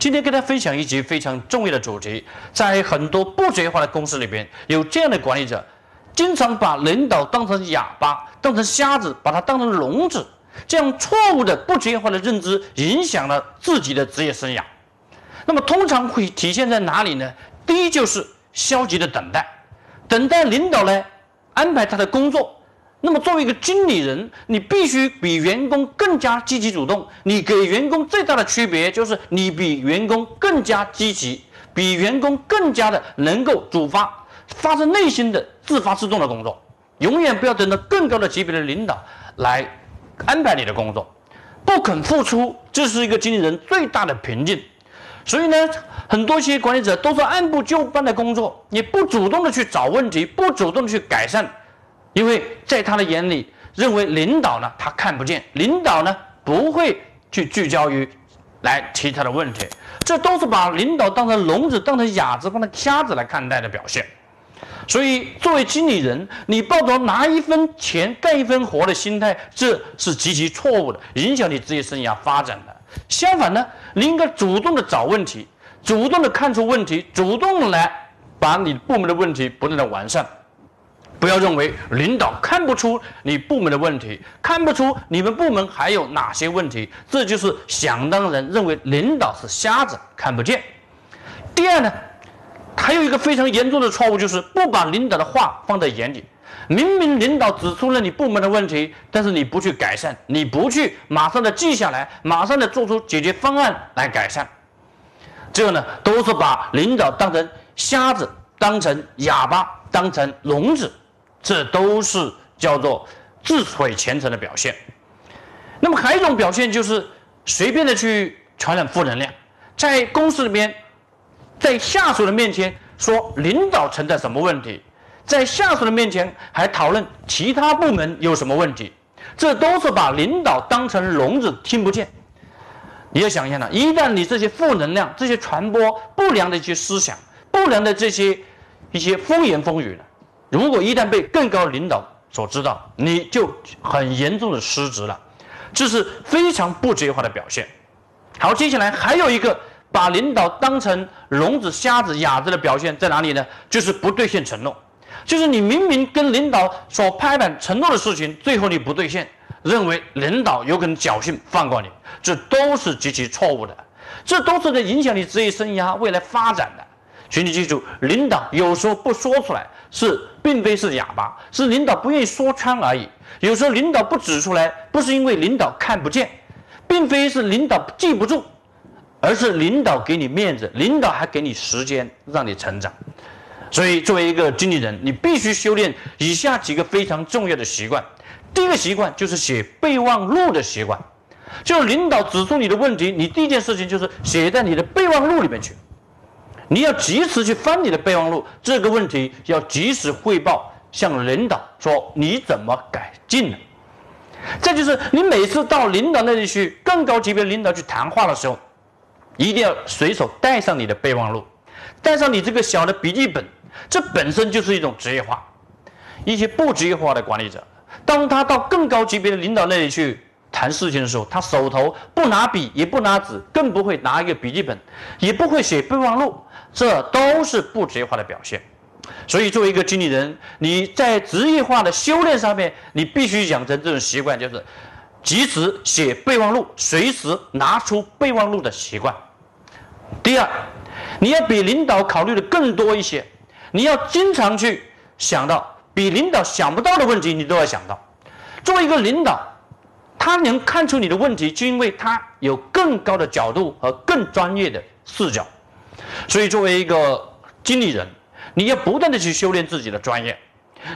今天跟大家分享一集非常重要的主题，在很多不职业化的公司里边，有这样的管理者，经常把领导当成哑巴，当成瞎子，把他当成聋子，这样错误的不职业化的认知，影响了自己的职业生涯。那么通常会体现在哪里呢？第一就是消极的等待，等待领导来安排他的工作。那么，作为一个经理人，你必须比员工更加积极主动。你给员工最大的区别就是，你比员工更加积极，比员工更加的能够主发，发自内心的自发自动的工作。永远不要等到更高的级别的领导来安排你的工作，不肯付出，这是一个经理人最大的瓶颈。所以呢，很多些管理者都是按部就班的工作，你不主动的去找问题，不主动的去改善。因为在他的眼里，认为领导呢他看不见，领导呢不会去聚焦于来提他的问题，这都是把领导当成聋子、当成哑子、当成瞎子来看待的表现。所以，作为经理人，你抱着拿一分钱干一分活的心态，这是极其错误的，影响你职业生涯发展的。相反呢，你应该主动的找问题，主动的看出问题，主动来把你部门的问题不断的完善。不要认为领导看不出你部门的问题，看不出你们部门还有哪些问题，这就是想当然认为领导是瞎子看不见。第二呢，还有一个非常严重的错误，就是不把领导的话放在眼里。明明领导指出了你部门的问题，但是你不去改善，你不去马上的记下来，马上的做出解决方案来改善，这呢都是把领导当成瞎子，当成哑巴，当成聋子。这都是叫做自毁前程的表现。那么还有一种表现就是随便的去传染负能量，在公司里面，在下属的面前说领导存在什么问题，在下属的面前还讨论其他部门有什么问题，这都是把领导当成聋子听不见。你要想一下呢，一旦你这些负能量、这些传播不良的一些思想、不良的这些一些风言风语呢？如果一旦被更高领导所知道，你就很严重的失职了，这是非常不职业化的表现。好，接下来还有一个把领导当成聋子、瞎子、哑子的表现在哪里呢？就是不兑现承诺，就是你明明跟领导所拍板承诺的事情，最后你不兑现，认为领导有可能侥幸放过你，这都是极其错误的，这都是在影响你职业生涯未来发展的。请你记住，领导有时候不说出来，是并非是哑巴，是领导不愿意说穿而已。有时候领导不指出来，不是因为领导看不见，并非是领导记不住，而是领导给你面子，领导还给你时间让你成长。所以，作为一个经理人，你必须修炼以下几个非常重要的习惯。第一个习惯就是写备忘录的习惯，就是领导指出你的问题，你第一件事情就是写在你的备忘录里面去。你要及时去翻你的备忘录，这个问题要及时汇报，向领导说你怎么改进了。再就是你每次到领导那里去，更高级别领导去谈话的时候，一定要随手带上你的备忘录，带上你这个小的笔记本，这本身就是一种职业化。一些不职业化的管理者，当他到更高级别的领导那里去。谈事情的时候，他手头不拿笔，也不拿纸，更不会拿一个笔记本，也不会写备忘录，这都是不职业化的表现。所以，作为一个经理人，你在职业化的修炼上面，你必须养成这种习惯，就是及时写备忘录，随时拿出备忘录的习惯。第二，你要比领导考虑的更多一些，你要经常去想到比领导想不到的问题，你都要想到。作为一个领导。他能看出你的问题，就因为他有更高的角度和更专业的视角。所以，作为一个经理人，你要不断的去修炼自己的专业。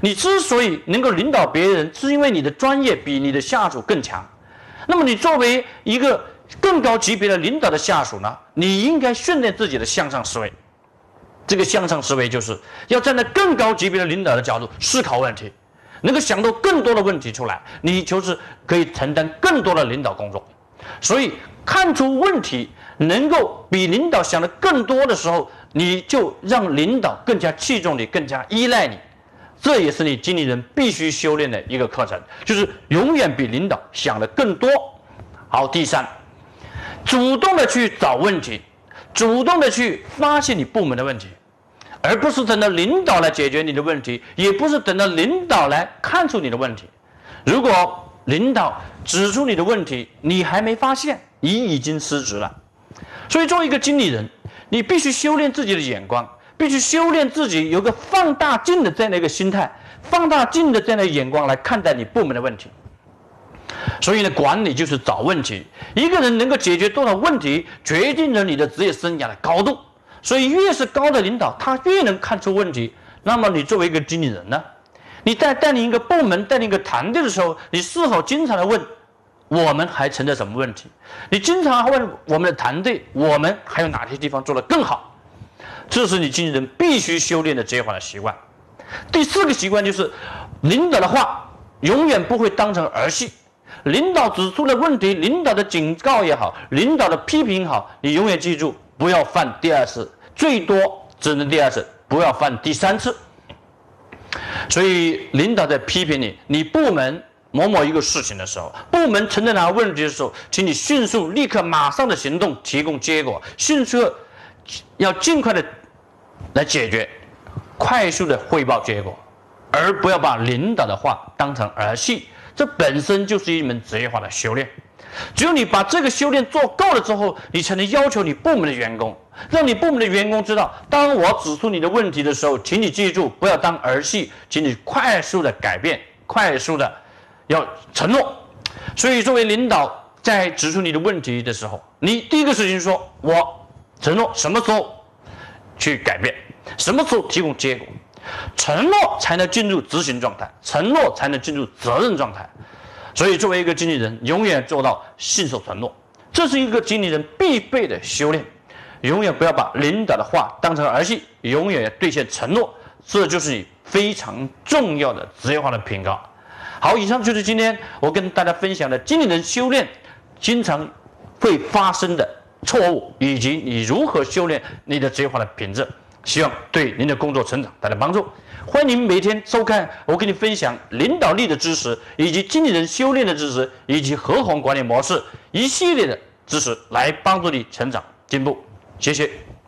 你之所以能够领导别人，是因为你的专业比你的下属更强。那么，你作为一个更高级别的领导的下属呢？你应该训练自己的向上思维。这个向上思维就是要站在更高级别的领导的角度思考问题，能够想到更多的问题出来，你就是可以承担更多的领导工作。所以看出问题能够比领导想的更多的时候，你就让领导更加器重你，更加依赖你。这也是你经理人必须修炼的一个课程，就是永远比领导想的更多。好，第三，主动的去找问题，主动的去发现你部门的问题，而不是等到领导来解决你的问题，也不是等到领导来看出你的问题。如果领导指出你的问题，你还没发现，你已经失职了。所以，作为一个经理人，你必须修炼自己的眼光。必须修炼自己，有个放大镜的这样的一个心态，放大镜的这样的眼光来看待你部门的问题。所以呢，管理就是找问题。一个人能够解决多少问题，决定了你的职业生涯的高度。所以，越是高的领导，他越能看出问题。那么，你作为一个经理人呢？你在带领一个部门、带领一个团队的时候，你是否经常的问：我们还存在什么问题？你经常问我们的团队：我们还有哪些地方做得更好？这是你经纪人必须修炼的职业化的习惯。第四个习惯就是，领导的话永远不会当成儿戏。领导指出的问题，领导的警告也好，领导的批评也好，你永远记住，不要犯第二次，最多只能第二次，不要犯第三次。所以，领导在批评你，你部门某某一个事情的时候，部门存在哪个问题的时候，请你迅速、立刻、马上的行动，提供结果，迅速。要尽快的来解决，快速的汇报结果，而不要把领导的话当成儿戏。这本身就是一门职业化的修炼。只有你把这个修炼做够了之后，你才能要求你部门的员工，让你部门的员工知道，当我指出你的问题的时候，请你记住，不要当儿戏，请你快速的改变，快速的要承诺。所以，作为领导，在指出你的问题的时候，你第一个事情说，我。承诺什么时候去改变，什么时候提供结果，承诺才能进入执行状态，承诺才能进入责任状态。所以，作为一个经理人，永远做到信守承诺，这是一个经理人必备的修炼。永远不要把领导的话当成儿戏，永远要兑现承诺，这就是你非常重要的职业化的品格。好，以上就是今天我跟大家分享的经理人修炼经常会发生的。错误以及你如何修炼你的职业化的品质，希望对您的工作成长带来帮助。欢迎您每天收看我给你分享领导力的知识，以及经理人修炼的知识，以及合伙管理模式一系列的知识，来帮助你成长进步。谢谢。